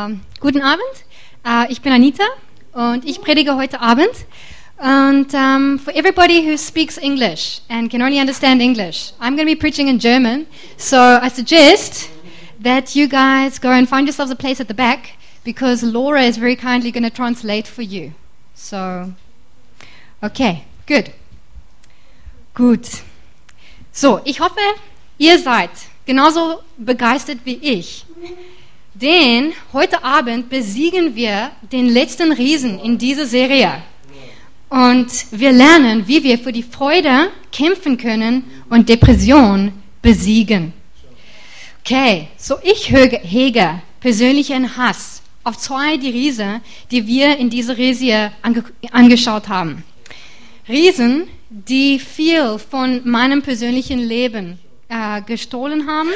Ähm, guten Abend, äh, ich bin Anita und ich predige heute Abend. And um, for everybody who speaks English and can only understand English, I'm going to be preaching in German. So I suggest that you guys go and find yourselves a place at the back because Laura is very kindly going to translate for you. So, okay, good. Gut. So, ich hoffe, ihr seid genauso begeistert wie ich. Denn heute Abend besiegen wir den letzten Riesen in dieser Serie. Und wir lernen, wie wir für die Freude kämpfen können und Depression besiegen. Okay, so ich hege persönlichen Hass auf zwei die Riesen, die wir in dieser Serie ange angeschaut haben. Riesen, die viel von meinem persönlichen Leben äh, gestohlen haben.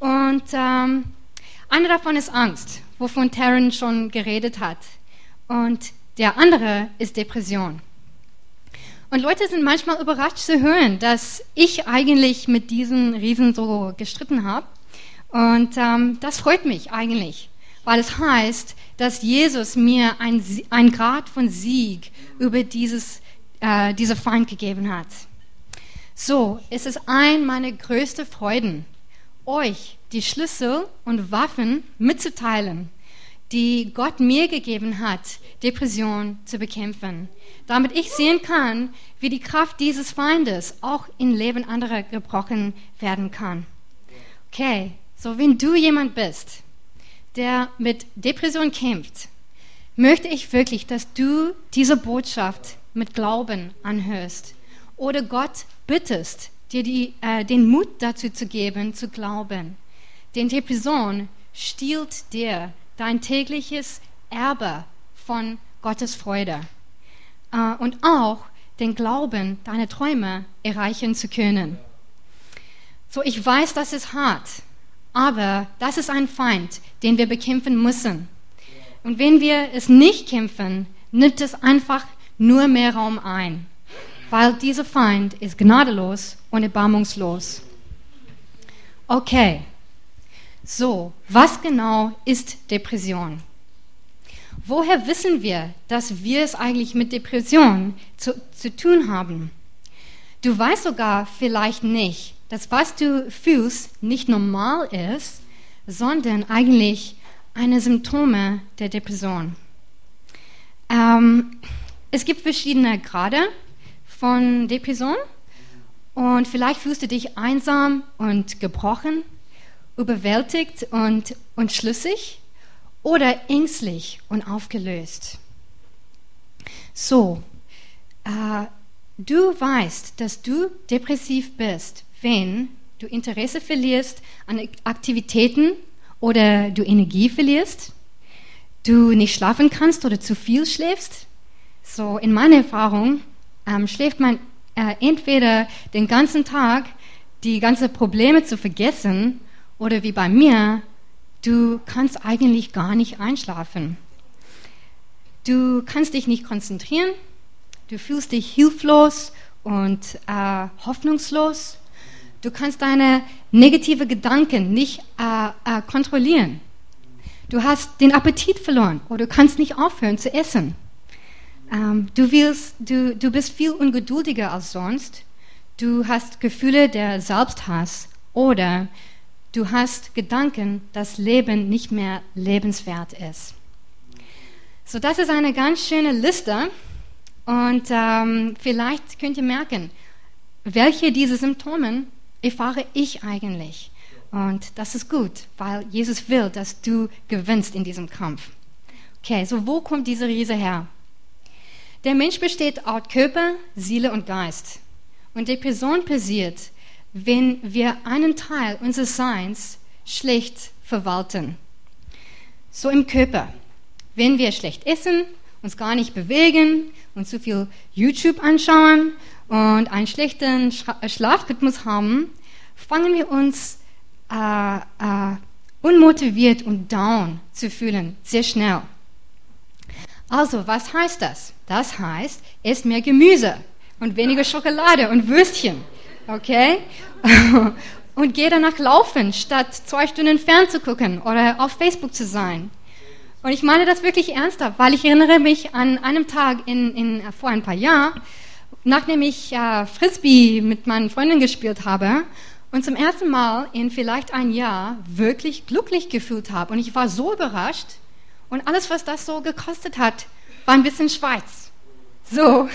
Und ähm, einer davon ist Angst, wovon Taryn schon geredet hat. Und der andere ist Depression. Und Leute sind manchmal überrascht zu hören, dass ich eigentlich mit diesen Riesen so gestritten habe. Und ähm, das freut mich eigentlich, weil es heißt, dass Jesus mir ein, ein Grad von Sieg über dieses, äh, diese Feind gegeben hat. So, es ist ein meiner größten Freuden, euch die Schlüssel und Waffen mitzuteilen, die Gott mir gegeben hat, Depression zu bekämpfen, damit ich sehen kann, wie die Kraft dieses Feindes auch im Leben anderer gebrochen werden kann. Okay, so wenn du jemand bist, der mit Depression kämpft, möchte ich wirklich, dass du diese Botschaft mit Glauben anhörst oder Gott bittest, dir die, äh, den Mut dazu zu geben, zu glauben. Denn Depression stiehlt dir dein tägliches Erbe von Gottes Freude äh, und auch den Glauben, deine Träume erreichen zu können. So, ich weiß, das ist hart, aber das ist ein Feind, den wir bekämpfen müssen. Und wenn wir es nicht kämpfen, nimmt es einfach nur mehr Raum ein, weil dieser Feind ist gnadenlos und erbarmungslos. Okay, so, was genau ist Depression? Woher wissen wir, dass wir es eigentlich mit Depression zu, zu tun haben? Du weißt sogar vielleicht nicht, dass was du fühlst nicht normal ist, sondern eigentlich eine Symptome der Depression. Ähm, es gibt verschiedene Grade von Depression und vielleicht fühlst du dich einsam und gebrochen überwältigt und, und schlüssig oder ängstlich und aufgelöst. So, äh, du weißt, dass du depressiv bist, wenn du Interesse verlierst an Aktivitäten oder du Energie verlierst, du nicht schlafen kannst oder zu viel schläfst. So, in meiner Erfahrung ähm, schläft man äh, entweder den ganzen Tag, die ganzen Probleme zu vergessen oder wie bei mir, du kannst eigentlich gar nicht einschlafen. Du kannst dich nicht konzentrieren, du fühlst dich hilflos und äh, hoffnungslos. Du kannst deine negative Gedanken nicht äh, äh, kontrollieren. Du hast den Appetit verloren oder du kannst nicht aufhören zu essen. Ähm, du, willst, du, du bist viel ungeduldiger als sonst. Du hast Gefühle der Selbsthass oder Du hast Gedanken, dass Leben nicht mehr lebenswert ist. So, das ist eine ganz schöne Liste. Und ähm, vielleicht könnt ihr merken, welche dieser Symptome erfahre ich eigentlich. Und das ist gut, weil Jesus will, dass du gewinnst in diesem Kampf. Okay, so wo kommt diese Riese her? Der Mensch besteht aus Körper, Seele und Geist. Und die Person passiert, wenn wir einen Teil unseres Seins schlecht verwalten. So im Körper. Wenn wir schlecht essen, uns gar nicht bewegen und zu viel YouTube anschauen und einen schlechten Schlafrhythmus haben, fangen wir uns äh, äh, unmotiviert und down zu fühlen, sehr schnell. Also, was heißt das? Das heißt, esst mehr Gemüse und weniger Schokolade und Würstchen okay? Und geh danach laufen, statt zwei Stunden fernzugucken oder auf Facebook zu sein. Und ich meine das wirklich ernsthaft, weil ich erinnere mich an einem Tag in, in, vor ein paar Jahren, nachdem ich äh, Frisbee mit meinen Freunden gespielt habe und zum ersten Mal in vielleicht ein Jahr wirklich glücklich gefühlt habe. Und ich war so überrascht und alles, was das so gekostet hat, war ein bisschen Schweiz. So,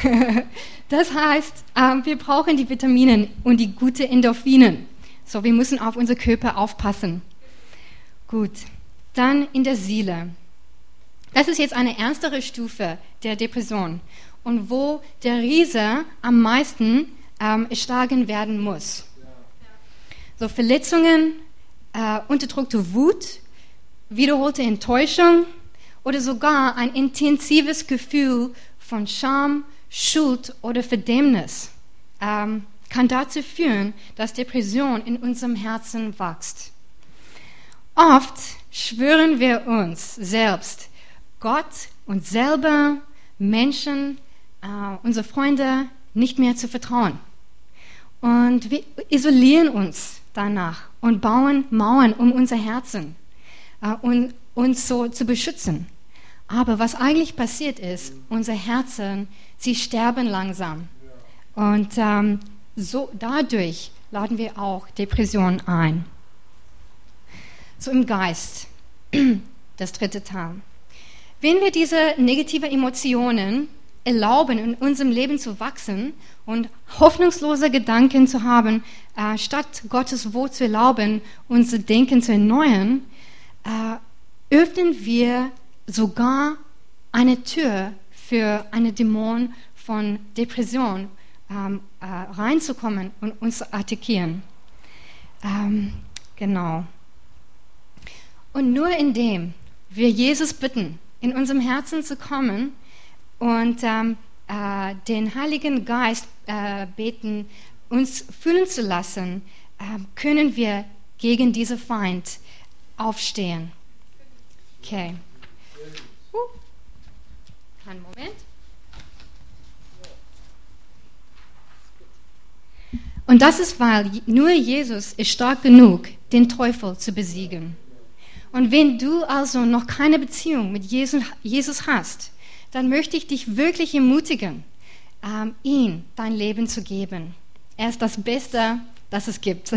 das heißt, äh, wir brauchen die Vitamine und die guten Endorphinen. So, wir müssen auf unsere Körper aufpassen. Gut, dann in der Seele. Das ist jetzt eine ernstere Stufe der Depression und wo der Riese am meisten ähm, erschlagen werden muss. So Verletzungen, äh, unterdrückte Wut, wiederholte Enttäuschung oder sogar ein intensives Gefühl von Scham, Schuld oder Verdämmnis ähm, kann dazu führen, dass Depression in unserem Herzen wächst. Oft schwören wir uns selbst, Gott, uns selber, Menschen, äh, unsere Freunde nicht mehr zu vertrauen. Und wir isolieren uns danach und bauen Mauern um unser Herzen, äh, um uns so zu beschützen. Aber was eigentlich passiert ist, unsere Herzen, sie sterben langsam. Und ähm, so dadurch laden wir auch Depressionen ein. So im Geist, das dritte Teil. Wenn wir diese negativen Emotionen erlauben, in unserem Leben zu wachsen und hoffnungslose Gedanken zu haben, äh, statt Gottes Wort zu erlauben, unser Denken zu erneuern, äh, öffnen wir sogar eine Tür für eine Dämon von Depression ähm, äh, reinzukommen und uns zu attackieren. Ähm, genau. Und nur indem wir Jesus bitten, in unserem Herzen zu kommen und ähm, äh, den Heiligen Geist äh, beten, uns fühlen zu lassen, äh, können wir gegen diesen Feind aufstehen. Okay. Einen Moment. Und das ist, weil nur Jesus ist stark genug, den Teufel zu besiegen. Und wenn du also noch keine Beziehung mit Jesus hast, dann möchte ich dich wirklich ermutigen, ähm, ihm dein Leben zu geben. Er ist das Beste, das es gibt.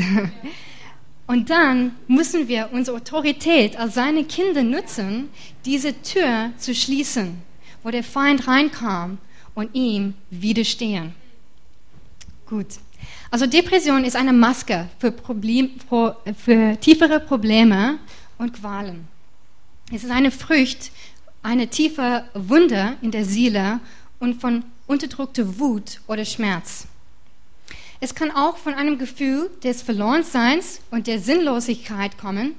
Und dann müssen wir unsere Autorität als seine Kinder nutzen, diese Tür zu schließen, wo der Feind reinkam und ihm widerstehen. Gut. Also Depression ist eine Maske für, Problem, für tiefere Probleme und Qualen. Es ist eine Frucht, eine tiefe Wunde in der Seele und von unterdrückter Wut oder Schmerz. Es kann auch von einem Gefühl des Verlorenseins und der Sinnlosigkeit kommen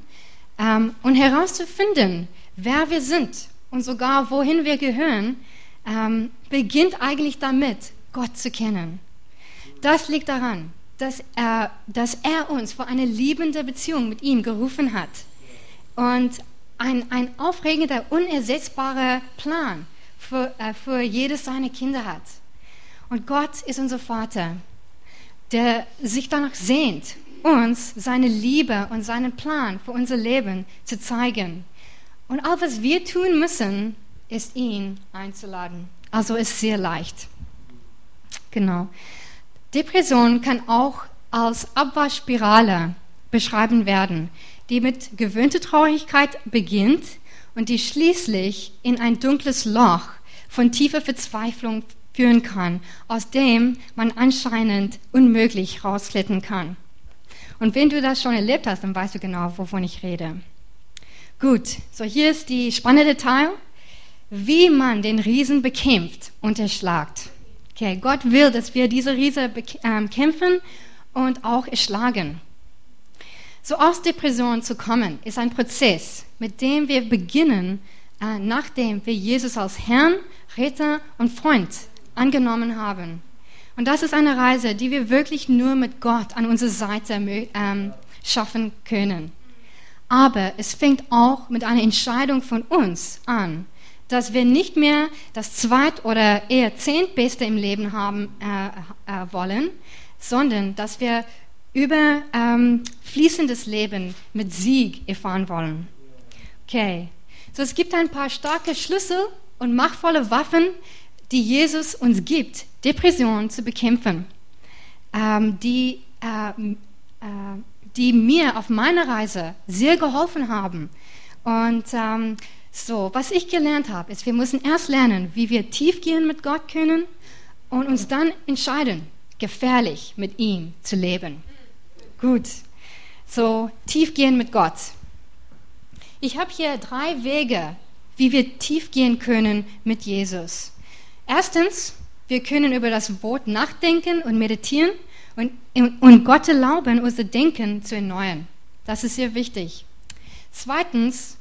ähm, und herauszufinden, wer wir sind und sogar wohin wir gehören, ähm, beginnt eigentlich damit, Gott zu kennen. Das liegt daran, dass er, dass er uns vor eine liebende Beziehung mit ihm gerufen hat und ein, ein aufregender, unersetzbarer Plan für, äh, für jedes seiner Kinder hat. Und Gott ist unser Vater, der sich danach sehnt, uns seine Liebe und seinen Plan für unser Leben zu zeigen. Und all was wir tun müssen, ist ihn einzuladen. Also ist sehr leicht. Genau. Depression kann auch als Abwärtsspirale beschreiben werden, die mit gewöhnter Traurigkeit beginnt und die schließlich in ein dunkles Loch von tiefer Verzweiflung führen kann, aus dem man anscheinend unmöglich rausklettern kann. Und wenn du das schon erlebt hast, dann weißt du genau, wovon ich rede. Gut, so hier ist die spannende Teil, wie man den Riesen bekämpft und erschlagt. Okay, Gott will, dass wir diese Riese bekämpfen ähm, und auch erschlagen. So aus Depression zu kommen, ist ein Prozess, mit dem wir beginnen, äh, nachdem wir Jesus als Herrn, Retter und Freund angenommen haben. Und das ist eine Reise, die wir wirklich nur mit Gott an unserer Seite ähm, schaffen können. Aber es fängt auch mit einer Entscheidung von uns an, dass wir nicht mehr das zweit- oder eher zehntbeste im Leben haben äh, äh, wollen, sondern dass wir über ähm, fließendes Leben mit Sieg erfahren wollen. Okay, So, es gibt ein paar starke Schlüssel und machtvolle Waffen, die Jesus uns gibt, Depressionen zu bekämpfen, ähm, die, äh, äh, die mir auf meiner Reise sehr geholfen haben. Und ähm, so, was ich gelernt habe, ist, wir müssen erst lernen, wie wir tief gehen mit Gott können und uns dann entscheiden, gefährlich mit ihm zu leben. Gut, so tief gehen mit Gott. Ich habe hier drei Wege, wie wir tief gehen können mit Jesus. Erstens, wir können über das Wort nachdenken und meditieren und, und Gott erlauben, unser Denken zu erneuern. Das ist sehr wichtig. Zweitens,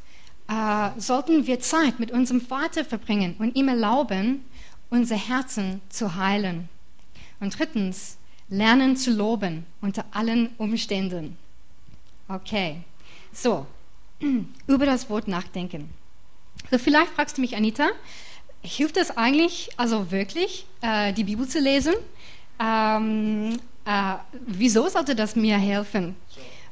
äh, sollten wir Zeit mit unserem Vater verbringen und ihm erlauben, unser Herzen zu heilen. Und drittens, lernen zu loben unter allen Umständen. Okay, so, über das Wort nachdenken. So, vielleicht fragst du mich, Anita, hilft das eigentlich, also wirklich, äh, die Bibel zu lesen? Ähm, äh, wieso sollte das mir helfen?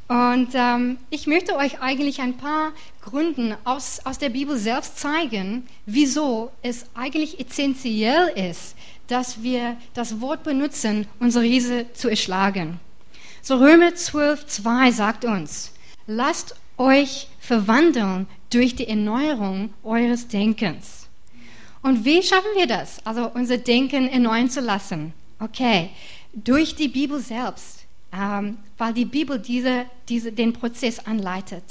Und ähm, ich möchte euch eigentlich ein paar Gründe aus, aus der Bibel selbst zeigen, wieso es eigentlich essentiell ist, dass wir das Wort benutzen, unsere Riese zu erschlagen. So Römer 12, 2 sagt uns, lasst euch verwandeln durch die Erneuerung eures Denkens. Und wie schaffen wir das? Also unser Denken erneuern zu lassen. Okay, durch die Bibel selbst ähm, weil die Bibel diese, diese, den Prozess anleitet.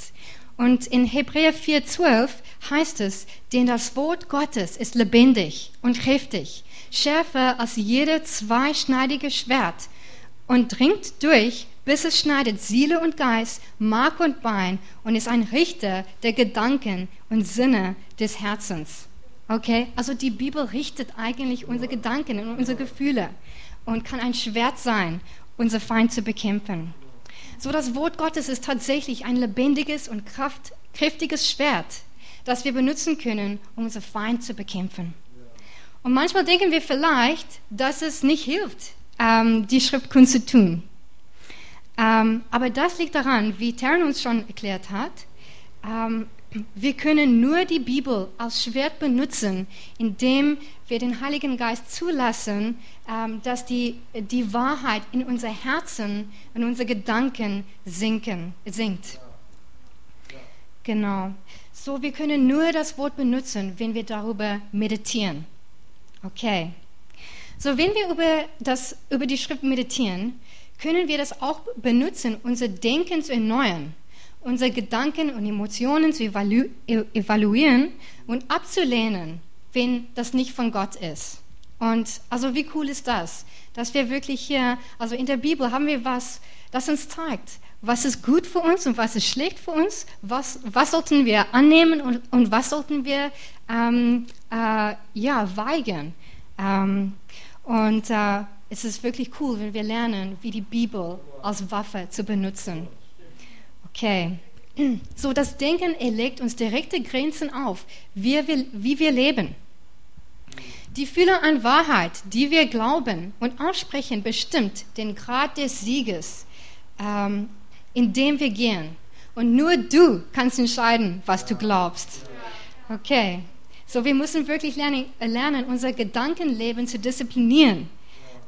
Und in Hebräer 4,12 heißt es, denn das Wort Gottes ist lebendig und kräftig, schärfer als jede zweischneidige Schwert und dringt durch, bis es schneidet Seele und Geist, Mark und Bein und ist ein Richter der Gedanken und Sinne des Herzens. Okay? Also die Bibel richtet eigentlich unsere Gedanken und unsere Gefühle und kann ein Schwert sein, unser Feind zu bekämpfen. So das Wort Gottes ist tatsächlich ein lebendiges und kraft, kräftiges Schwert, das wir benutzen können, um unser Feind zu bekämpfen. Und manchmal denken wir vielleicht, dass es nicht hilft, ähm, die Schriftkunst zu tun. Ähm, aber das liegt daran, wie Terran uns schon erklärt hat, ähm, wir können nur die Bibel als Schwert benutzen, indem wir den Heiligen Geist zulassen, ähm, dass die, die Wahrheit in unser Herzen, in unsere Gedanken sinken, sinkt. Genau. So, wir können nur das Wort benutzen, wenn wir darüber meditieren. Okay. So, wenn wir über, das, über die Schrift meditieren, können wir das auch benutzen, unser Denken zu erneuern unsere Gedanken und Emotionen zu evalu evaluieren und abzulehnen, wenn das nicht von Gott ist. Und also wie cool ist das, dass wir wirklich hier, also in der Bibel haben wir was, das uns zeigt, was ist gut für uns und was ist schlecht für uns, was, was sollten wir annehmen und, und was sollten wir ähm, äh, ja, weigern. Ähm, und äh, es ist wirklich cool, wenn wir lernen, wie die Bibel als Waffe zu benutzen. Okay. So, das Denken erlegt uns direkte Grenzen auf, wie wir, wie wir leben. Die Fülle an Wahrheit, die wir glauben und aussprechen, bestimmt den Grad des Sieges, ähm, in dem wir gehen. Und nur du kannst entscheiden, was du glaubst. Okay. So, wir müssen wirklich lernen, lernen unser Gedankenleben zu disziplinieren.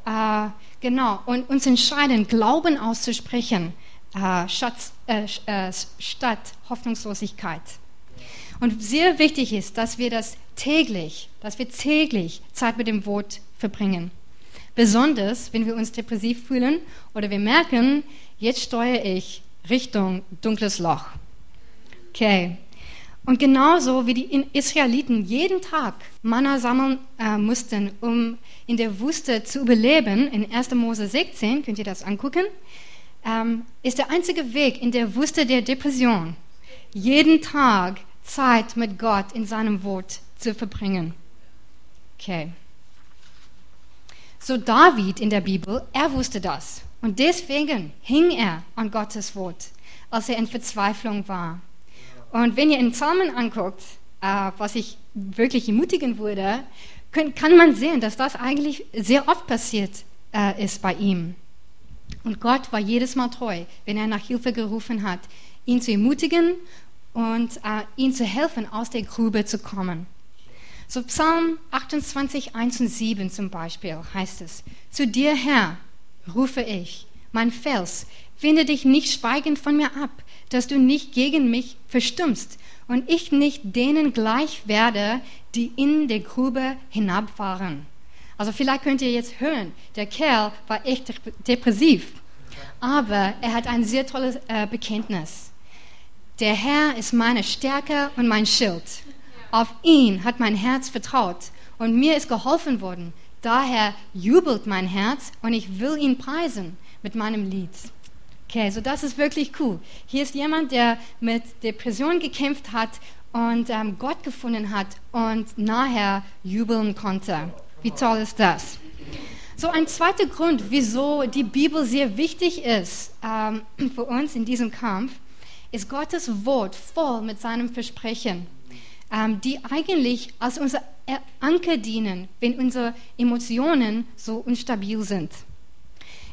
Äh, genau. Und uns entscheiden, Glauben auszusprechen äh, Schatz, äh, äh, statt Hoffnungslosigkeit. Und sehr wichtig ist, dass wir das täglich, dass wir täglich Zeit mit dem Wort verbringen. Besonders, wenn wir uns depressiv fühlen oder wir merken, jetzt steuere ich Richtung dunkles Loch. Okay. Und genauso wie die Israeliten jeden Tag Manna sammeln äh, mussten, um in der Wüste zu überleben, in 1. Mose 16, könnt ihr das angucken, ähm, ist der einzige Weg in der Wüste der Depression, jeden Tag Zeit mit Gott in seinem Wort zu verbringen. Okay. So David in der Bibel, er wusste das. Und deswegen hing er an Gottes Wort, als er in Verzweiflung war. Und wenn ihr in Psalmen anguckt, äh, was ich wirklich ermutigen würde, kann man sehen, dass das eigentlich sehr oft passiert äh, ist bei ihm. Und Gott war jedes Mal treu, wenn er nach Hilfe gerufen hat, ihn zu ermutigen und äh, ihm zu helfen, aus der Grube zu kommen. So Psalm 28, 1 und 7 zum Beispiel heißt es, zu dir Herr rufe ich, mein Fels, wende dich nicht schweigend von mir ab, dass du nicht gegen mich verstummst und ich nicht denen gleich werde, die in der Grube hinabfahren. Also vielleicht könnt ihr jetzt hören, der Kerl war echt depressiv, aber er hat ein sehr tolles äh, Bekenntnis. Der Herr ist meine Stärke und mein Schild. Auf ihn hat mein Herz vertraut und mir ist geholfen worden. Daher jubelt mein Herz und ich will ihn preisen mit meinem Lied. Okay, so das ist wirklich cool. Hier ist jemand, der mit Depression gekämpft hat und ähm, Gott gefunden hat und nachher jubeln konnte. Wie toll ist das? So ein zweiter Grund, wieso die Bibel sehr wichtig ist ähm, für uns in diesem Kampf, ist Gottes Wort voll mit seinem Versprechen, ähm, die eigentlich als unser Anker dienen, wenn unsere Emotionen so instabil sind.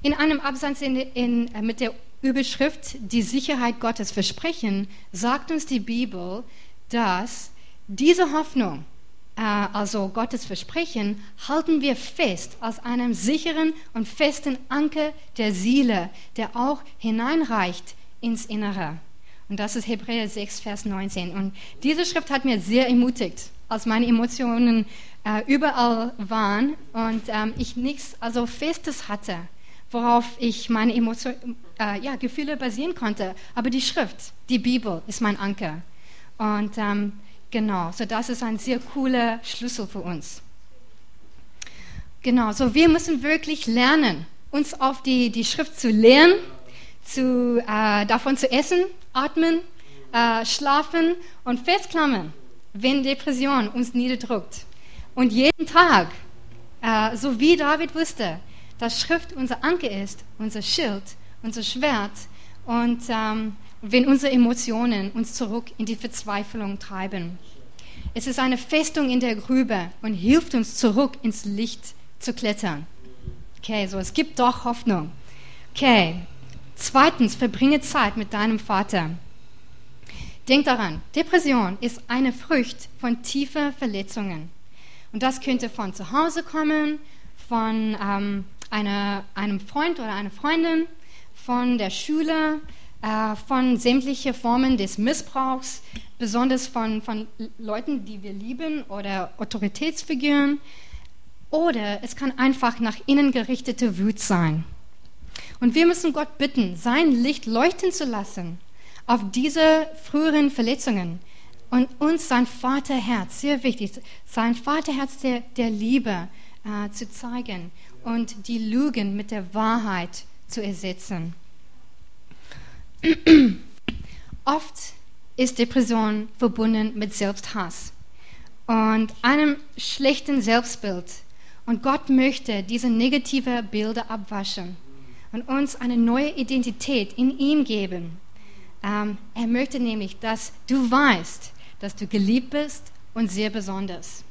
In einem Absatz in, in, äh, mit der Überschrift Die Sicherheit Gottes Versprechen sagt uns die Bibel, dass diese Hoffnung, also Gottes Versprechen, halten wir fest als einem sicheren und festen Anker der Seele, der auch hineinreicht ins Innere. Und das ist Hebräer 6, Vers 19. Und diese Schrift hat mir sehr ermutigt, als meine Emotionen äh, überall waren und ähm, ich nichts also Festes hatte worauf ich meine Emotion, äh, ja, Gefühle basieren konnte. Aber die Schrift, die Bibel ist mein Anker. Und ähm, genau, so das ist ein sehr cooler Schlüssel für uns. Genau, so wir müssen wirklich lernen, uns auf die, die Schrift zu lehren, zu, äh, davon zu essen, atmen, äh, schlafen und festklammern, wenn Depression uns niederdrückt. Und jeden Tag, äh, so wie David wusste, dass Schrift unser Anker ist, unser Schild, unser Schwert und ähm, wenn unsere Emotionen uns zurück in die Verzweiflung treiben. Es ist eine Festung in der Grübe und hilft uns zurück ins Licht zu klettern. Okay, so es gibt doch Hoffnung. Okay, zweitens, verbringe Zeit mit deinem Vater. Denk daran, Depression ist eine Frucht von tiefen Verletzungen. Und das könnte von zu Hause kommen, von ähm, eine, einem Freund oder einer Freundin, von der Schule, äh, von sämtlichen Formen des Missbrauchs, besonders von, von Leuten, die wir lieben oder Autoritätsfiguren. Oder es kann einfach nach innen gerichtete Wut sein. Und wir müssen Gott bitten, sein Licht leuchten zu lassen auf diese früheren Verletzungen und uns sein Vaterherz, sehr wichtig, sein Vaterherz der, der Liebe äh, zu zeigen und die Lügen mit der Wahrheit zu ersetzen. Oft ist Depression verbunden mit Selbsthass und einem schlechten Selbstbild. Und Gott möchte diese negative Bilder abwaschen und uns eine neue Identität in ihm geben. Ähm, er möchte nämlich, dass du weißt, dass du geliebt bist und sehr besonders.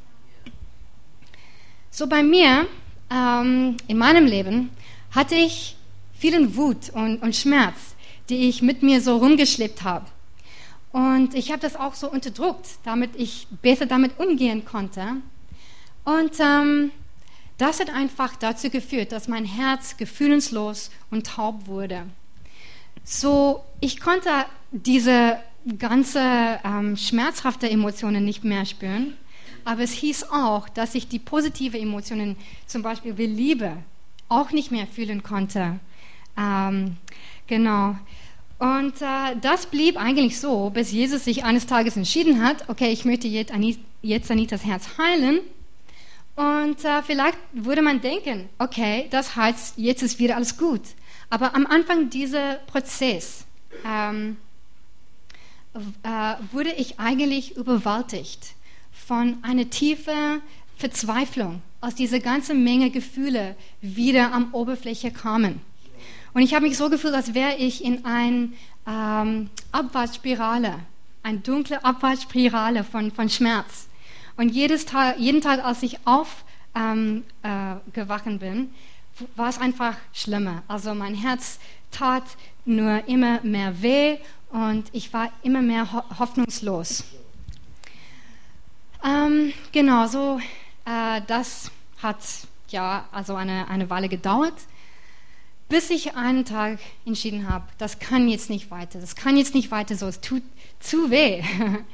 So bei mir ähm, in meinem Leben hatte ich vielen Wut und, und Schmerz, die ich mit mir so rumgeschleppt habe. Und ich habe das auch so unterdrückt, damit ich besser damit umgehen konnte. Und ähm, das hat einfach dazu geführt, dass mein Herz gefühlenslos und taub wurde. So, ich konnte diese ganze ähm, schmerzhafte Emotionen nicht mehr spüren aber es hieß auch, dass ich die positive Emotionen, zum Beispiel wie Liebe, auch nicht mehr fühlen konnte. Ähm, genau. Und äh, das blieb eigentlich so, bis Jesus sich eines Tages entschieden hat, okay, ich möchte jetzt, Anit jetzt Anitas Herz heilen. Und äh, vielleicht würde man denken, okay, das heißt, jetzt ist wieder alles gut. Aber am Anfang dieser Prozess ähm, äh, wurde ich eigentlich überwältigt von einer tiefen Verzweiflung, aus dieser ganzen Menge Gefühle wieder am Oberfläche kamen. Und ich habe mich so gefühlt, als wäre ich in einer ähm, Abwärtsspirale, eine dunkle Abwärtsspirale von, von Schmerz. Und jedes Tag, jeden Tag, als ich aufgewachen ähm, äh, bin, war es einfach schlimmer. Also mein Herz tat nur immer mehr weh und ich war immer mehr ho hoffnungslos. Ähm, genau, so äh, das hat ja also eine, eine Weile gedauert, bis ich einen Tag entschieden habe, das kann jetzt nicht weiter, das kann jetzt nicht weiter so, es tut zu weh.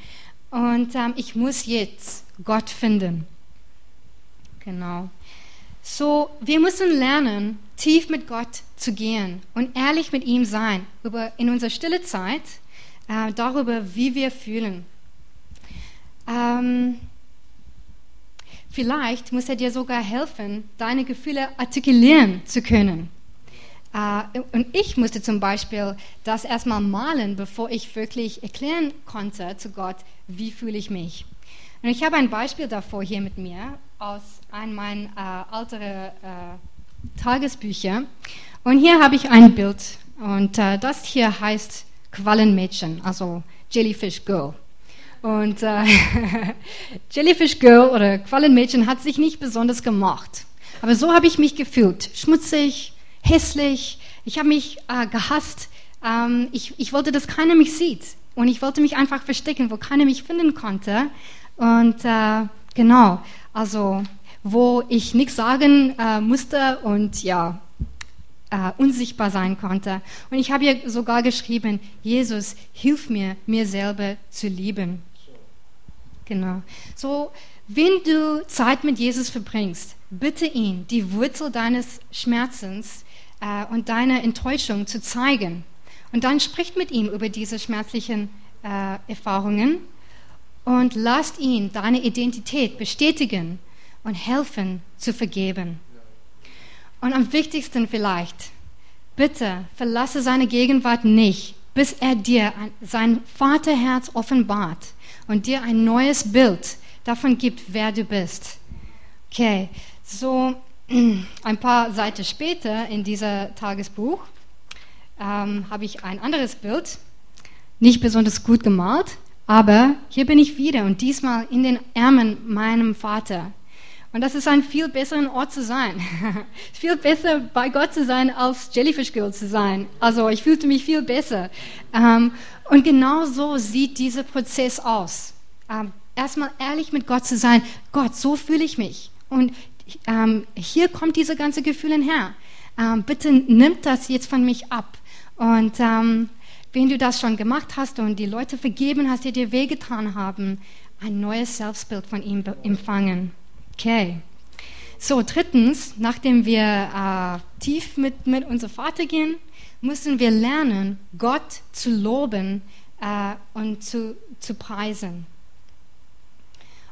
Und ähm, ich muss jetzt Gott finden. Genau. So, wir müssen lernen, tief mit Gott zu gehen und ehrlich mit ihm sein über, in unserer stille Zeit äh, darüber, wie wir fühlen. Ähm, vielleicht muss er dir sogar helfen, deine Gefühle artikulieren zu können. Äh, und ich musste zum Beispiel das erstmal malen, bevor ich wirklich erklären konnte zu Gott, wie fühle ich mich. Und ich habe ein Beispiel davor hier mit mir aus einem meiner äh, älteren äh, Tagesbücher. Und hier habe ich ein Bild. Und äh, das hier heißt Quallenmädchen, also Jellyfish Girl. Und äh, Jellyfish Girl oder Quallenmädchen hat sich nicht besonders gemacht. Aber so habe ich mich gefühlt. Schmutzig, hässlich. Ich habe mich äh, gehasst. Ähm, ich, ich wollte, dass keiner mich sieht. Und ich wollte mich einfach verstecken, wo keiner mich finden konnte. Und äh, genau, also wo ich nichts sagen äh, musste und ja, äh, unsichtbar sein konnte. Und ich habe ihr sogar geschrieben, Jesus, hilf mir, mir selber zu lieben. Genau. So, wenn du Zeit mit Jesus verbringst, bitte ihn, die Wurzel deines Schmerzens äh, und deiner Enttäuschung zu zeigen. Und dann spricht mit ihm über diese schmerzlichen äh, Erfahrungen und lasst ihn deine Identität bestätigen und helfen zu vergeben. Und am wichtigsten vielleicht, bitte verlasse seine Gegenwart nicht, bis er dir sein Vaterherz offenbart und dir ein neues Bild davon gibt, wer du bist. Okay, so ein paar Seiten später in diesem Tagesbuch ähm, habe ich ein anderes Bild, nicht besonders gut gemalt, aber hier bin ich wieder und diesmal in den Ärmeln meinem Vater. Und das ist ein viel besserer Ort zu sein. viel besser bei Gott zu sein, als Jellyfish Girl zu sein. Also ich fühlte mich viel besser. Ähm, und genau so sieht dieser Prozess aus. Ähm, erstmal ehrlich mit Gott zu sein. Gott, so fühle ich mich. Und ähm, hier kommt diese ganze Gefühle her. Ähm, bitte nimm das jetzt von mich ab. Und ähm, wenn du das schon gemacht hast und die Leute vergeben hast, die dir wehgetan haben, ein neues Selbstbild von ihm empfangen. Okay. So, drittens, nachdem wir äh, tief mit, mit unserem Vater gehen, müssen wir lernen, Gott zu loben äh, und zu, zu preisen.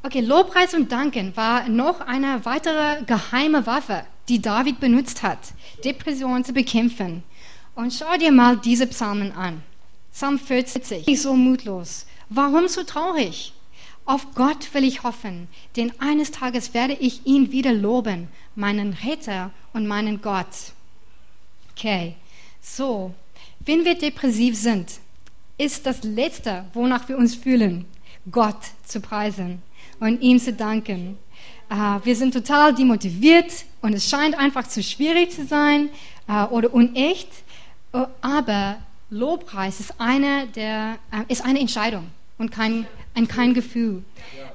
Okay, Lobpreis und Danken war noch eine weitere geheime Waffe, die David benutzt hat, Depressionen zu bekämpfen. Und schau dir mal diese Psalmen an. Psalm 40. Ich so mutlos. Warum so traurig? Auf Gott will ich hoffen, denn eines Tages werde ich ihn wieder loben, meinen Retter und meinen Gott. Okay, so, wenn wir depressiv sind, ist das Letzte, wonach wir uns fühlen, Gott zu preisen und ihm zu danken. Uh, wir sind total demotiviert und es scheint einfach zu schwierig zu sein uh, oder unecht, uh, aber Lobpreis ist eine, der, ist eine Entscheidung und kein, ein, kein Gefühl.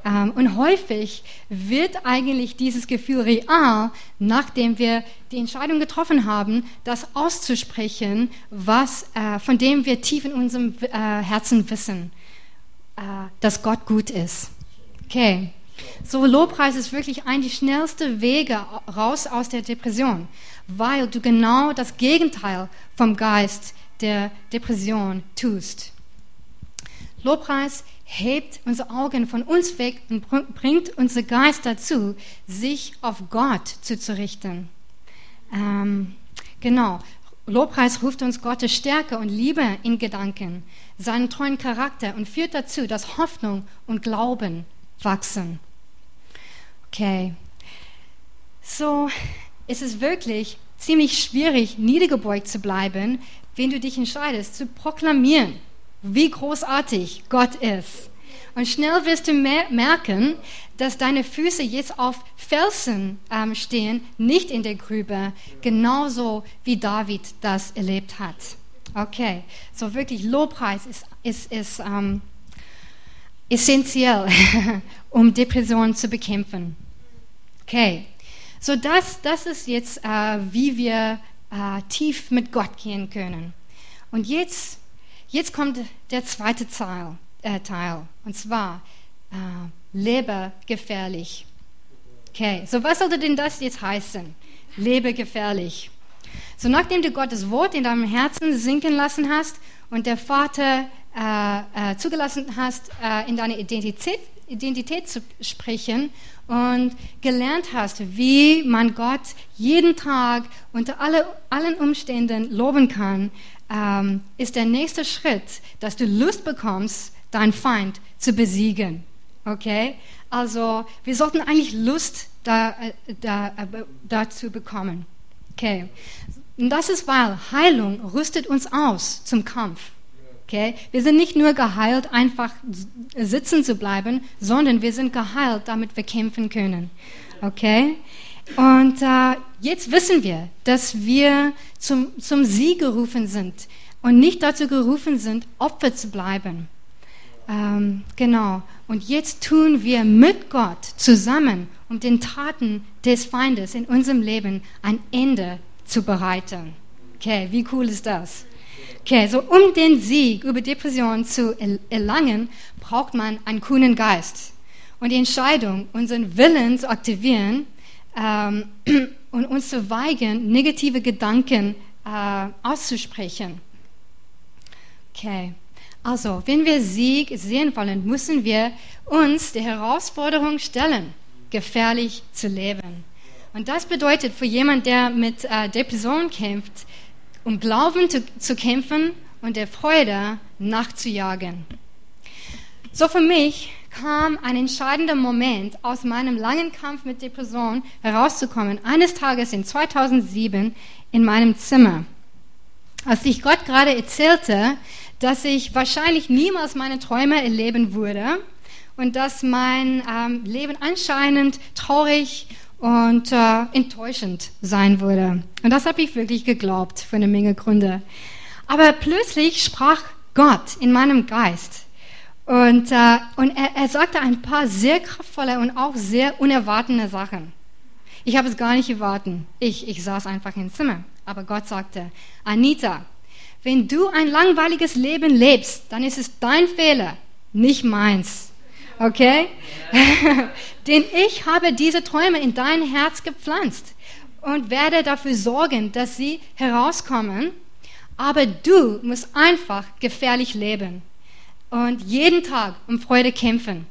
Ähm, und häufig wird eigentlich dieses Gefühl real, nachdem wir die Entscheidung getroffen haben, das auszusprechen, was, äh, von dem wir tief in unserem äh, Herzen wissen, äh, dass Gott gut ist. Okay. So, Lobpreis ist wirklich ein der schnellsten Wege raus aus der Depression, weil du genau das Gegenteil vom Geist der Depression tust. Lobpreis hebt unsere Augen von uns weg und bringt unser Geist dazu, sich auf Gott zuzurichten. Ähm, genau. Lobpreis ruft uns Gottes Stärke und Liebe in Gedanken, seinen treuen Charakter und führt dazu, dass Hoffnung und Glauben wachsen. Okay. So, es ist wirklich ziemlich schwierig, niedergebeugt zu bleiben, wenn du dich entscheidest, zu proklamieren, wie großartig Gott ist. Und schnell wirst du merken, dass deine Füße jetzt auf Felsen ähm, stehen, nicht in der Grübe, genauso wie David das erlebt hat. Okay, so wirklich Lobpreis ist, ist, ist ähm, essentiell, um Depressionen zu bekämpfen. Okay, so das, das ist jetzt, äh, wie wir äh, tief mit Gott gehen können. Und jetzt, jetzt kommt der zweite Teil, äh, Teil und zwar äh, lebe gefährlich. Okay, so was sollte denn das jetzt heißen? Lebe gefährlich. So nachdem du Gottes Wort in deinem Herzen sinken lassen hast und der Vater äh, äh, zugelassen hast, äh, in deine Identität, Identität zu sprechen und gelernt hast, wie man Gott jeden Tag unter alle, allen Umständen loben kann, ähm, ist der nächste Schritt, dass du Lust bekommst, deinen Feind zu besiegen. Okay? Also, wir sollten eigentlich Lust da, äh, da, dazu bekommen. Okay? Und das ist, weil Heilung rüstet uns aus zum Kampf. Okay? Wir sind nicht nur geheilt, einfach sitzen zu bleiben, sondern wir sind geheilt, damit wir kämpfen können. Okay? Und äh, jetzt wissen wir, dass wir zum, zum Sieg gerufen sind und nicht dazu gerufen sind, Opfer zu bleiben. Ähm, genau. Und jetzt tun wir mit Gott zusammen, um den Taten des Feindes in unserem Leben ein Ende zu bereiten. Okay, wie cool ist das? Okay, so um den Sieg über Depressionen zu erlangen, braucht man einen kühnen Geist und die Entscheidung, unseren Willen zu aktivieren ähm, und uns zu weigern, negative Gedanken äh, auszusprechen. Okay, also wenn wir Sieg sehen wollen, müssen wir uns der Herausforderung stellen, gefährlich zu leben. Und das bedeutet für jemanden, der mit äh, Depression kämpft, um Glauben zu, zu kämpfen und der Freude nachzujagen. So für mich kam ein entscheidender Moment aus meinem langen Kampf mit Depression herauszukommen. Eines Tages in 2007 in meinem Zimmer, als ich Gott gerade erzählte, dass ich wahrscheinlich niemals meine Träume erleben würde und dass mein ähm, Leben anscheinend traurig und äh, enttäuschend sein würde. Und das habe ich wirklich geglaubt, für eine Menge Gründe. Aber plötzlich sprach Gott in meinem Geist. Und, äh, und er, er sagte ein paar sehr kraftvolle und auch sehr unerwartete Sachen. Ich habe es gar nicht erwartet. Ich, ich saß einfach im Zimmer. Aber Gott sagte, Anita, wenn du ein langweiliges Leben lebst, dann ist es dein Fehler, nicht meins. Okay? Denn ich habe diese Träume in dein Herz gepflanzt und werde dafür sorgen, dass sie herauskommen. Aber du musst einfach gefährlich leben und jeden Tag um Freude kämpfen,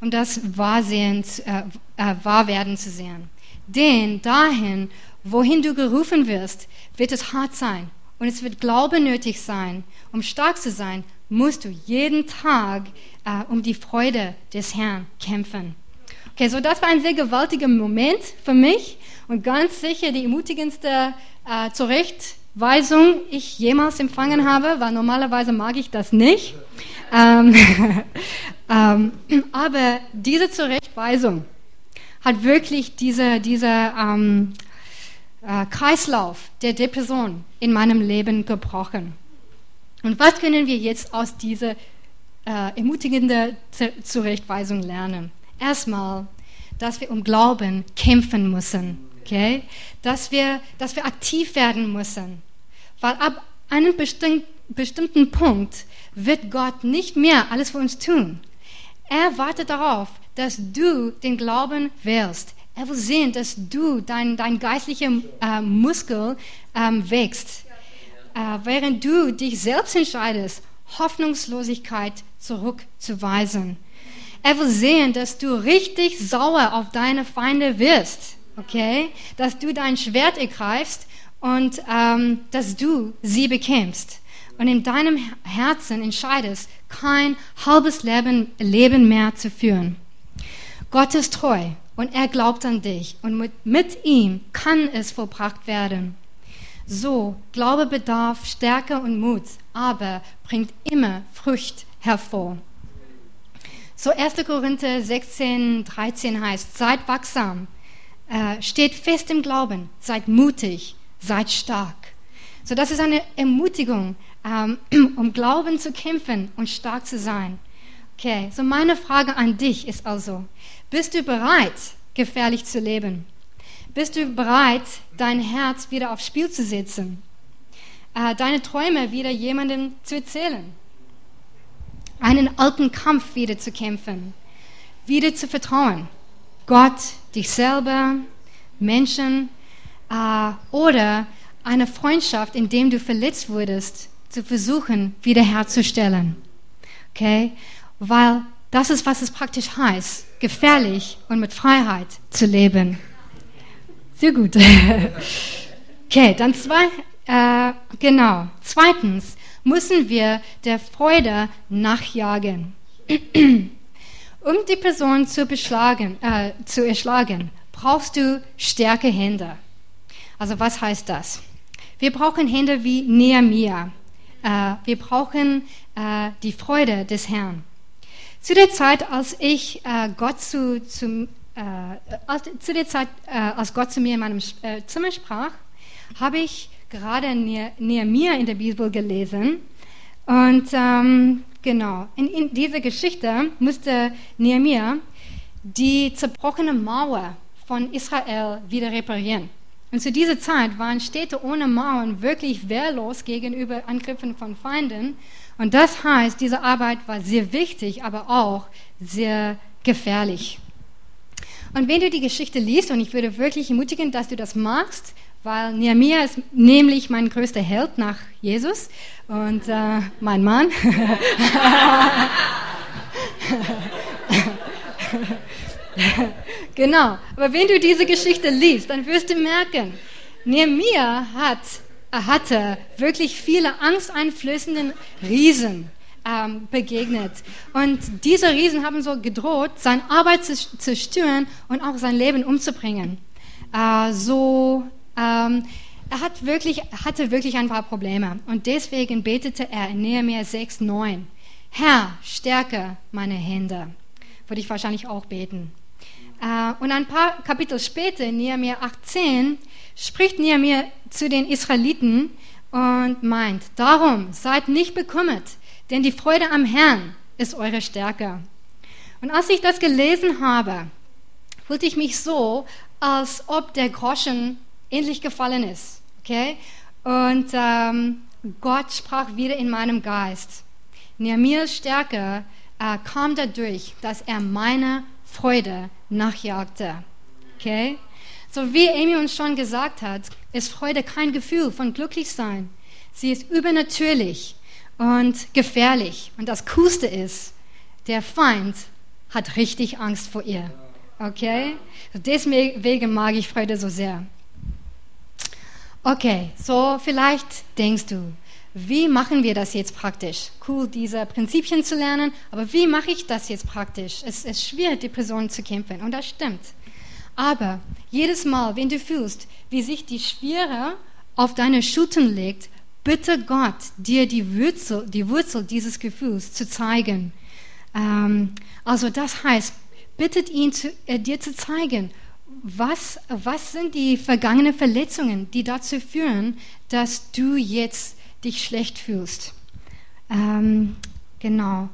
um das Wahrsehen, äh, äh, Wahrwerden zu sehen. Denn dahin, wohin du gerufen wirst, wird es hart sein und es wird Glaube nötig sein. Um stark zu sein, musst du jeden Tag äh, um die Freude des Herrn kämpfen. Okay, so das war ein sehr gewaltiger Moment für mich und ganz sicher die ermutigendste äh, Zurechtweisung ich jemals empfangen habe, weil normalerweise mag ich das nicht. Ähm, ähm, aber diese Zurechtweisung hat wirklich diese, diese ähm, äh, Kreislauf der Depression in meinem Leben gebrochen. Und was können wir jetzt aus dieser äh, ermutigenden Zurechtweisung lernen? Erstmal, dass wir um Glauben kämpfen müssen, okay? dass, wir, dass wir aktiv werden müssen. Weil ab einem bestimmten, bestimmten Punkt wird Gott nicht mehr alles für uns tun. Er wartet darauf, dass du den Glauben wählst. Er will sehen, dass du dein, dein geistlicher äh, Muskel ähm, wächst. Äh, während du dich selbst entscheidest, Hoffnungslosigkeit zurückzuweisen. Er will sehen, dass du richtig sauer auf deine Feinde wirst, okay? Dass du dein Schwert ergreifst und ähm, dass du sie bekämpfst. Und in deinem Herzen entscheidest, kein halbes Leben, Leben mehr zu führen. Gott ist treu und er glaubt an dich und mit, mit ihm kann es vollbracht werden. So, Glaube bedarf Stärke und Mut, aber bringt immer Frucht hervor. So 1. Korinther 16, 13 heißt, seid wachsam, äh, steht fest im Glauben, seid mutig, seid stark. So das ist eine Ermutigung ähm, um Glauben zu kämpfen und stark zu sein. Okay, so meine Frage an dich ist also, bist du bereit, gefährlich zu leben? Bist du bereit, dein Herz wieder aufs Spiel zu setzen? Äh, deine Träume wieder jemandem zu erzählen? Einen alten Kampf wieder zu kämpfen? Wieder zu vertrauen? Gott, dich selber, Menschen äh, oder eine Freundschaft, in dem du verletzt wurdest, zu versuchen wiederherzustellen. Okay? Weil das ist, was es praktisch heißt, gefährlich und mit Freiheit zu leben. Sehr gut. Okay, dann zwei, äh, genau. Zweitens müssen wir der Freude nachjagen. um die Person zu, beschlagen, äh, zu erschlagen, brauchst du starke Hände. Also was heißt das? Wir brauchen Hände wie Nehemiah. Äh, wir brauchen äh, die Freude des Herrn. Zu der Zeit, als ich äh, Gott zu, zu, als, zu der Zeit, als Gott zu mir in meinem Zimmer sprach, habe ich gerade Nehemiah in der Bibel gelesen. Und ähm, genau, in, in dieser Geschichte musste Nehemiah die zerbrochene Mauer von Israel wieder reparieren. Und zu dieser Zeit waren Städte ohne Mauern wirklich wehrlos gegenüber Angriffen von Feinden. Und das heißt, diese Arbeit war sehr wichtig, aber auch sehr gefährlich. Und wenn du die Geschichte liest, und ich würde wirklich ermutigen, dass du das machst, weil Nehemiah ist nämlich mein größter Held nach Jesus und äh, mein Mann. Genau. Aber wenn du diese Geschichte liest, dann wirst du merken, Nehemiah hat, hatte wirklich viele angsteinflößenden Riesen ähm, begegnet. Und diese Riesen haben so gedroht, seine Arbeit zu zerstören und auch sein Leben umzubringen. Äh, so, ähm, er hat wirklich, hatte wirklich ein paar Probleme. Und deswegen betete er in Nehemiah 6, 9, Herr, stärke meine Hände. Würde ich wahrscheinlich auch beten. Äh, und ein paar Kapitel später, in Nehemiah 18, spricht Nehemiah zu den Israeliten und meint, darum seid nicht bekümmert, denn die Freude am Herrn ist eure Stärke. Und als ich das gelesen habe, fühlte ich mich so, als ob der Groschen endlich gefallen ist. Okay? Und ähm, Gott sprach wieder in meinem Geist. Nehemiahs Stärke äh, kam dadurch, dass er meine Freude nachjagte. Okay? So wie Amy uns schon gesagt hat, ist Freude kein Gefühl von Glücklichsein. Sie ist übernatürlich und gefährlich. Und das Coolste ist, der Feind hat richtig Angst vor ihr. Okay? Deswegen mag ich Freude so sehr. Okay, so vielleicht denkst du, wie machen wir das jetzt praktisch? Cool, diese Prinzipien zu lernen, aber wie mache ich das jetzt praktisch? Es ist schwer, Depressionen zu kämpfen und das stimmt. Aber jedes Mal, wenn du fühlst, wie sich die Schwere auf deine Schultern legt, bitte Gott, dir die Wurzel, die Wurzel dieses Gefühls zu zeigen. Ähm, also das heißt, bittet ihn, zu, äh, dir zu zeigen, was, was sind die vergangenen Verletzungen, die dazu führen, dass du jetzt dich schlecht fühlst. Ähm, genau.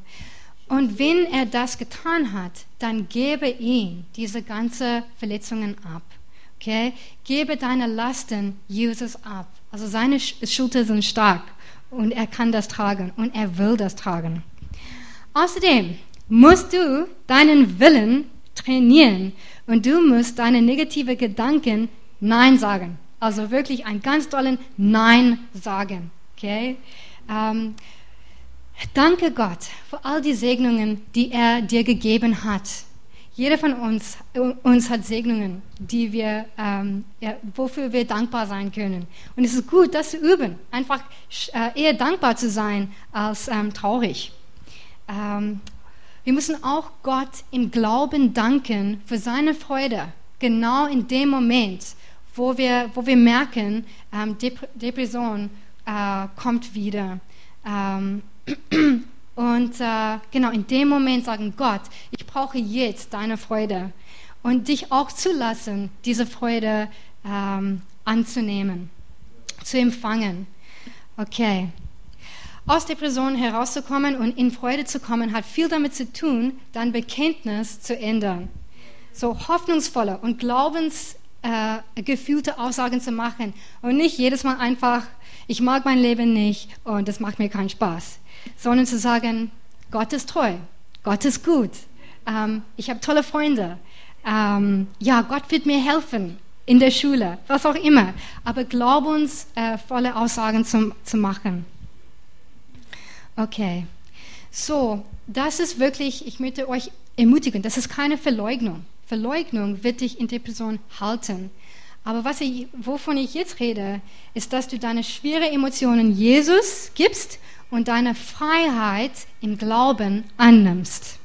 Und wenn er das getan hat, dann gebe ihm diese ganzen Verletzungen ab. Okay? Gebe deine Lasten Jesus ab. Also seine Schultern sind stark und er kann das tragen und er will das tragen. Außerdem musst du deinen Willen trainieren und du musst deine negativen Gedanken Nein sagen. Also wirklich einen ganz tollen Nein sagen. Okay? Ähm, danke Gott für all die Segnungen, die er dir gegeben hat. Jeder von uns, uns hat Segnungen, die wir, ähm, ja, wofür wir dankbar sein können. Und es ist gut, das zu üben. Einfach äh, eher dankbar zu sein als ähm, traurig. Ähm, wir müssen auch Gott im Glauben danken für seine Freude, genau in dem Moment, wo wir, wo wir merken, ähm, Dep Depression äh, kommt wieder. Und äh, genau in dem Moment sagen, Gott, ich brauche jetzt deine Freude und dich auch zulassen, diese Freude ähm, anzunehmen, zu empfangen. Okay. aus Depressionen herauszukommen und in Freude zu kommen, hat viel damit zu tun, dein Bekenntnis zu ändern. So hoffnungsvolle und glaubensgefühlte äh, Aussagen zu machen und nicht jedes Mal einfach, ich mag mein Leben nicht und das macht mir keinen Spaß, sondern zu sagen, Gott ist treu, Gott ist gut, ähm, ich habe tolle Freunde, ähm, ja, Gott wird mir helfen in der Schule, was auch immer, aber glaubensvolle Aussagen zu, zu machen. Okay, so, das ist wirklich, ich möchte euch ermutigen, das ist keine Verleugnung. Verleugnung wird dich in Depression halten. Aber was ich, wovon ich jetzt rede, ist, dass du deine schweren Emotionen Jesus gibst und deine Freiheit im Glauben annimmst.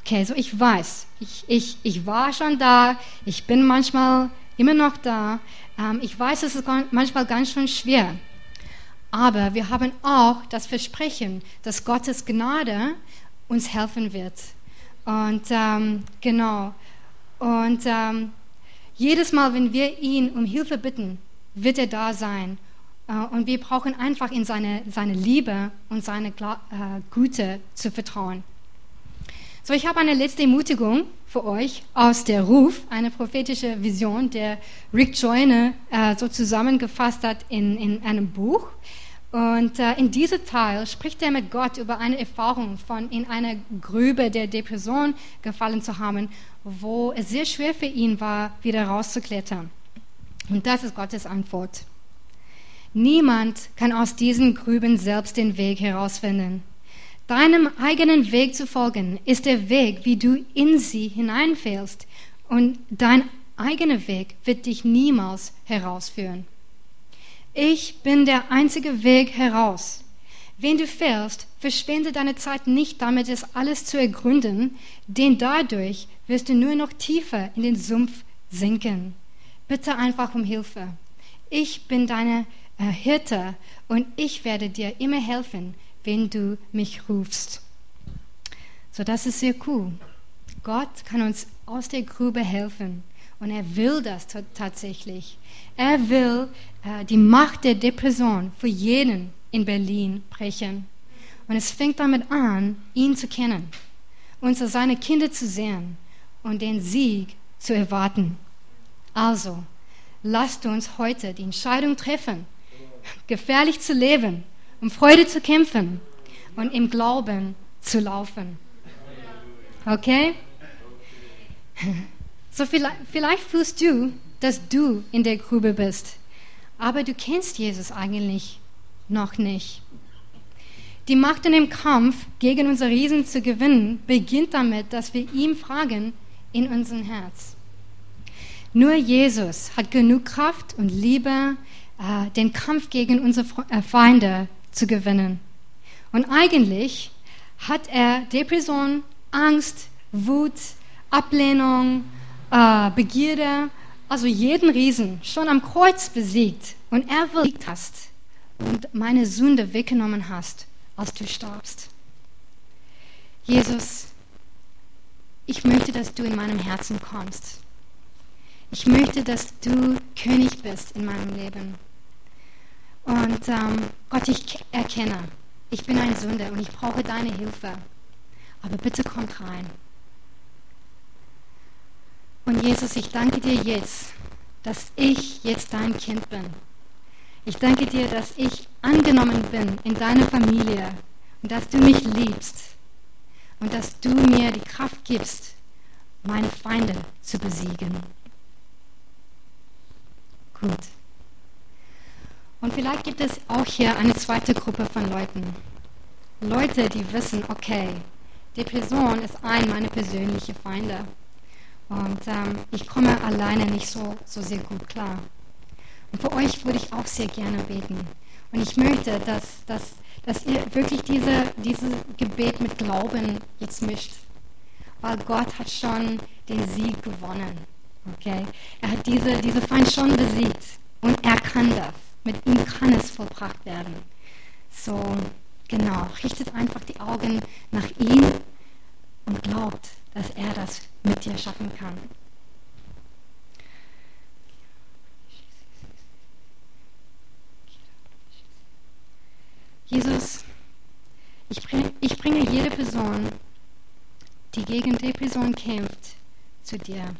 Okay, so ich weiß, ich, ich, ich war schon da, ich bin manchmal immer noch da. Ähm, ich weiß, es ist manchmal ganz schön schwer. Aber wir haben auch das Versprechen, dass Gottes Gnade uns helfen wird. Und ähm, genau. Und ähm, jedes Mal, wenn wir ihn um Hilfe bitten, wird er da sein. Äh, und wir brauchen einfach in seine, seine Liebe und seine äh, Güte zu vertrauen. So, ich habe eine letzte Ermutigung für euch aus der Ruf, eine prophetische Vision, der Rick Joyner äh, so zusammengefasst hat in, in einem Buch. Und äh, in diesem Teil spricht er mit Gott über eine Erfahrung von in einer Grübe der Depression gefallen zu haben, wo es sehr schwer für ihn war, wieder rauszuklettern. Und das ist Gottes Antwort. Niemand kann aus diesen Grüben selbst den Weg herausfinden. Deinem eigenen Weg zu folgen ist der Weg, wie du in sie hineinfällst. Und dein eigener Weg wird dich niemals herausführen. Ich bin der einzige Weg heraus. Wenn du fällst, verschwende deine Zeit nicht damit, es alles zu ergründen, denn dadurch wirst du nur noch tiefer in den Sumpf sinken. Bitte einfach um Hilfe. Ich bin deine äh, Hirte und ich werde dir immer helfen, wenn du mich rufst. So, das ist sehr cool. Gott kann uns aus der Grube helfen. Und er will das tatsächlich. Er will äh, die Macht der Depression für jeden in Berlin brechen. Und es fängt damit an, ihn zu kennen, uns als seine Kinder zu sehen und den Sieg zu erwarten. Also, lasst uns heute die Entscheidung treffen, gefährlich zu leben, um Freude zu kämpfen und im Glauben zu laufen. Okay? So vielleicht, vielleicht fühlst du, dass du in der Grube bist, aber du kennst Jesus eigentlich noch nicht. Die Macht in dem Kampf gegen unser Riesen zu gewinnen beginnt damit, dass wir ihm fragen in unserem Herz. Nur Jesus hat genug Kraft und Liebe, äh, den Kampf gegen unsere äh, Feinde zu gewinnen. Und eigentlich hat er Depression, Angst, Wut, Ablehnung, äh, Begierde, also jeden Riesen schon am Kreuz besiegt und er will hast und meine Sünde weggenommen hast, als du starbst. Jesus, ich möchte, dass du in meinem Herzen kommst. Ich möchte, dass du König bist in meinem Leben. Und ähm, Gott, ich erkenne, ich bin ein Sünder und ich brauche deine Hilfe. Aber bitte kommt rein. Und Jesus, ich danke dir jetzt, dass ich jetzt dein Kind bin. Ich danke dir, dass ich angenommen bin in deiner Familie und dass du mich liebst und dass du mir die Kraft gibst, meine Feinde zu besiegen. Gut. Und vielleicht gibt es auch hier eine zweite Gruppe von Leuten. Leute, die wissen, okay, Depression ist ein meiner persönlichen Feinde. Und ähm, ich komme alleine nicht so, so sehr gut klar. Und für euch würde ich auch sehr gerne beten. Und ich möchte, dass, dass, dass ihr wirklich diese, dieses Gebet mit Glauben jetzt mischt. Weil Gott hat schon den Sieg gewonnen. Okay? Er hat diese, diese Feind schon besiegt. Und er kann das. Mit ihm kann es vollbracht werden. So, genau. Richtet einfach die Augen nach ihm und glaubt, dass er das mit dir schaffen kann. Jesus, ich bringe, ich bringe jede Person, die gegen die Person kämpft, zu dir.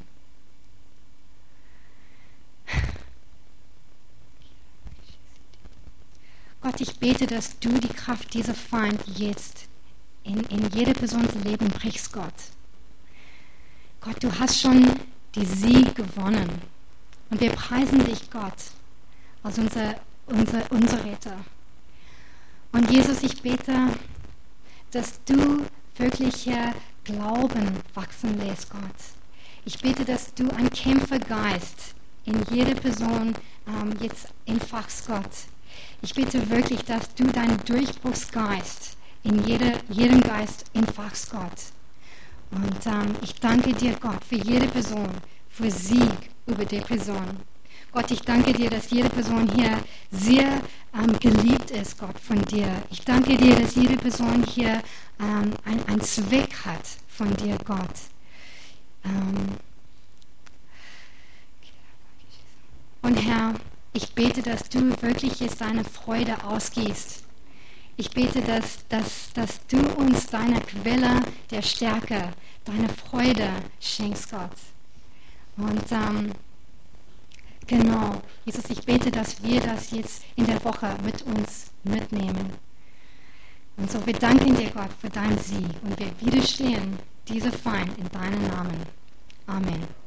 Gott, ich bete, dass du die Kraft dieser Feind jetzt in, in jede Persons Leben brichst, Gott. Gott, du hast schon die Sieg gewonnen. Und wir preisen dich, Gott, als unser, unser, unser Retter. Und Jesus, ich bete, dass du wirklich hier Glauben wachsen lässt, Gott. Ich bete, dass du einen Kämpfergeist in jede Person ähm, jetzt entfachst, Gott. Ich bitte wirklich, dass du deinen Durchbruchsgeist in jede, jedem Geist entfachst, Gott. Und ähm, ich danke dir, Gott, für jede Person, für Sieg über Depression. Gott, ich danke dir, dass jede Person hier sehr ähm, geliebt ist, Gott, von dir. Ich danke dir, dass jede Person hier ähm, einen Zweck hat von dir, Gott. Ähm und Herr, ich bete, dass du wirklich jetzt deine Freude ausgießt. Ich bete, dass, dass, dass du uns deine Quelle der Stärke, deine Freude schenkst, Gott. Und ähm, genau, Jesus, ich bete, dass wir das jetzt in der Woche mit uns mitnehmen. Und so, wir danken dir, Gott, für deinen Sieg und wir widerstehen diese Feind in deinem Namen. Amen.